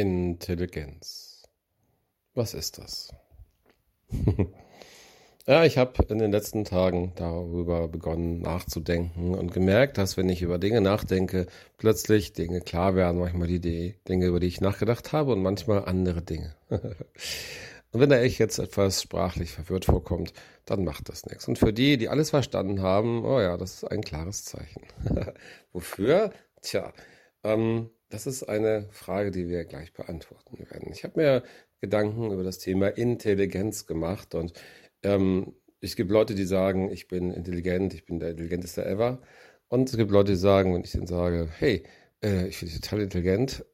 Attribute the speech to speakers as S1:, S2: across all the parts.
S1: Intelligenz. Was ist das? ja, ich habe in den letzten Tagen darüber begonnen nachzudenken und gemerkt, dass wenn ich über Dinge nachdenke, plötzlich Dinge klar werden, manchmal die Dinge, über die ich nachgedacht habe und manchmal andere Dinge. und wenn da ich jetzt etwas sprachlich verwirrt vorkommt, dann macht das nichts. Und für die, die alles verstanden haben, oh ja, das ist ein klares Zeichen. Wofür? Tja, ähm, das ist eine Frage, die wir gleich beantworten werden. Ich habe mir Gedanken über das Thema Intelligenz gemacht und ähm, es gibt Leute, die sagen, ich bin intelligent, ich bin der intelligenteste ever. Und es gibt Leute, die sagen, wenn ich denen sage, hey, äh, ich bin total intelligent.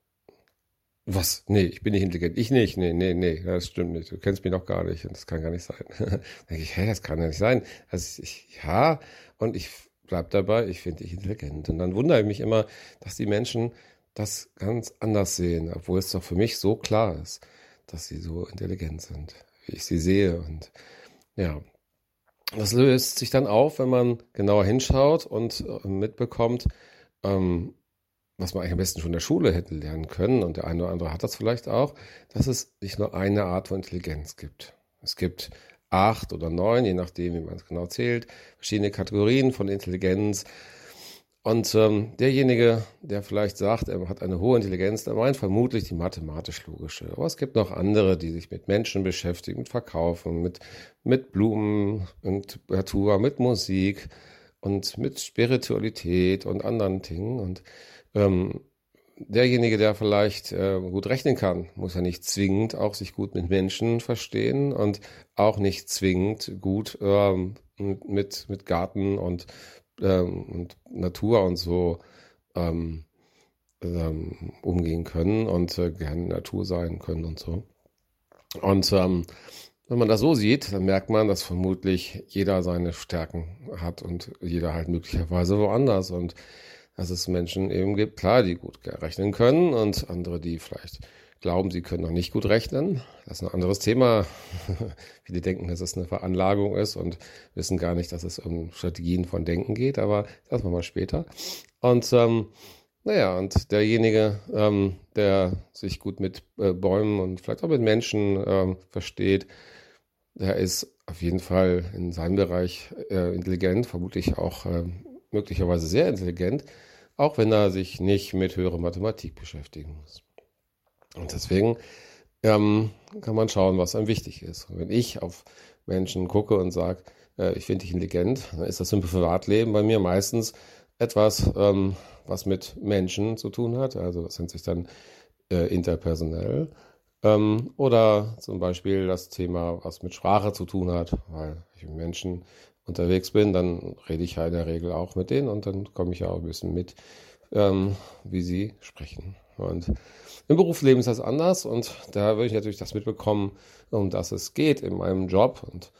S1: Was? Nee, ich bin nicht intelligent. Ich nicht. Nee, nee, nee, das stimmt nicht. Du kennst mich noch gar nicht und das kann gar nicht sein. dann denke ich, hä, das kann ja nicht sein. Also ich, ja, und ich bleib dabei, ich finde dich intelligent. Und dann wundere ich mich immer, dass die Menschen das ganz anders sehen, obwohl es doch für mich so klar ist, dass sie so intelligent sind, wie ich sie sehe. Und ja, das löst sich dann auf, wenn man genauer hinschaut und äh, mitbekommt, ähm, was man eigentlich am besten schon in der Schule hätte lernen können, und der eine oder andere hat das vielleicht auch, dass es nicht nur eine Art von Intelligenz gibt. Es gibt acht oder neun, je nachdem, wie man es genau zählt, verschiedene Kategorien von Intelligenz. Und ähm, derjenige, der vielleicht sagt, er hat eine hohe Intelligenz, der meint vermutlich die mathematisch-logische. Aber es gibt noch andere, die sich mit Menschen beschäftigen, mit Verkaufen, mit, mit Blumen und Natur, mit Musik und mit Spiritualität und anderen Dingen. Und ähm, derjenige, der vielleicht äh, gut rechnen kann, muss ja nicht zwingend auch sich gut mit Menschen verstehen und auch nicht zwingend gut ähm, mit, mit Garten und ähm, und Natur und so ähm, ähm, umgehen können und äh, gerne Natur sein können und so. Und ähm, wenn man das so sieht, dann merkt man, dass vermutlich jeder seine Stärken hat und jeder halt möglicherweise woanders und dass es Menschen eben gibt, klar, die gut rechnen können und andere, die vielleicht glauben, sie können noch nicht gut rechnen. Das ist ein anderes Thema. Viele denken, dass es eine Veranlagung ist und wissen gar nicht, dass es um Strategien von Denken geht, aber das machen wir später. Und ähm, naja, und derjenige, ähm, der sich gut mit äh, Bäumen und vielleicht auch mit Menschen ähm, versteht, der ist auf jeden Fall in seinem Bereich äh, intelligent, vermutlich auch äh, möglicherweise sehr intelligent, auch wenn er sich nicht mit höherer Mathematik beschäftigen muss. Und deswegen ähm, kann man schauen, was einem wichtig ist. Und wenn ich auf Menschen gucke und sage, äh, ich finde dich intelligent, dann ist das im Privatleben bei mir meistens etwas, ähm, was mit Menschen zu tun hat. Also das nennt sich dann äh, interpersonell. Ähm, oder zum Beispiel das Thema, was mit Sprache zu tun hat, weil ich mit Menschen unterwegs bin, dann rede ich ja in der Regel auch mit denen und dann komme ich ja auch ein bisschen mit, ähm, wie sie sprechen. Und im Berufsleben ist das anders und da würde ich natürlich das mitbekommen, um das es geht in meinem Job. Und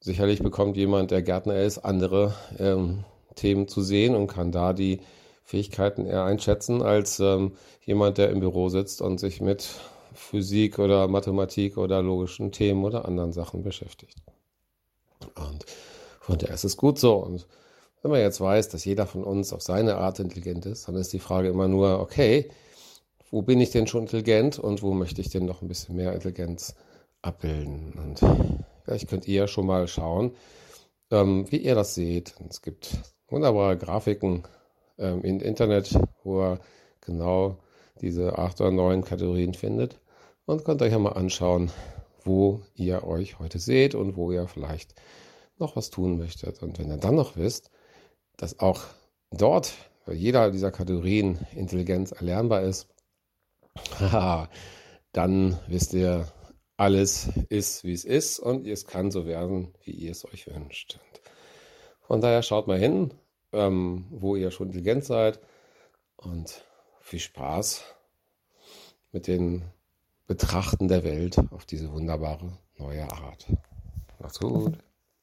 S1: sicherlich bekommt jemand, der Gärtner ist, andere ähm, Themen zu sehen und kann da die Fähigkeiten eher einschätzen als ähm, jemand, der im Büro sitzt und sich mit Physik oder Mathematik oder logischen Themen oder anderen Sachen beschäftigt. Und von daher ist es gut so. Und wenn man jetzt weiß, dass jeder von uns auf seine Art intelligent ist, dann ist die Frage immer nur, okay, wo bin ich denn schon intelligent und wo möchte ich denn noch ein bisschen mehr Intelligenz abbilden. Und vielleicht könnt ihr schon mal schauen, ähm, wie ihr das seht. Es gibt wunderbare Grafiken ähm, im Internet, wo ihr genau diese acht oder neun Kategorien findet und könnt euch ja mal anschauen, wo ihr euch heute seht und wo ihr vielleicht noch was tun möchtet. Und wenn ihr dann noch wisst, dass auch dort jeder dieser Kategorien Intelligenz erlernbar ist, dann wisst ihr, alles ist, wie es ist und es kann so werden, wie ihr es euch wünscht. Und von daher schaut mal hin, ähm, wo ihr schon intelligent seid und viel Spaß mit den Betrachten der Welt auf diese wunderbare neue Art. Macht's gut.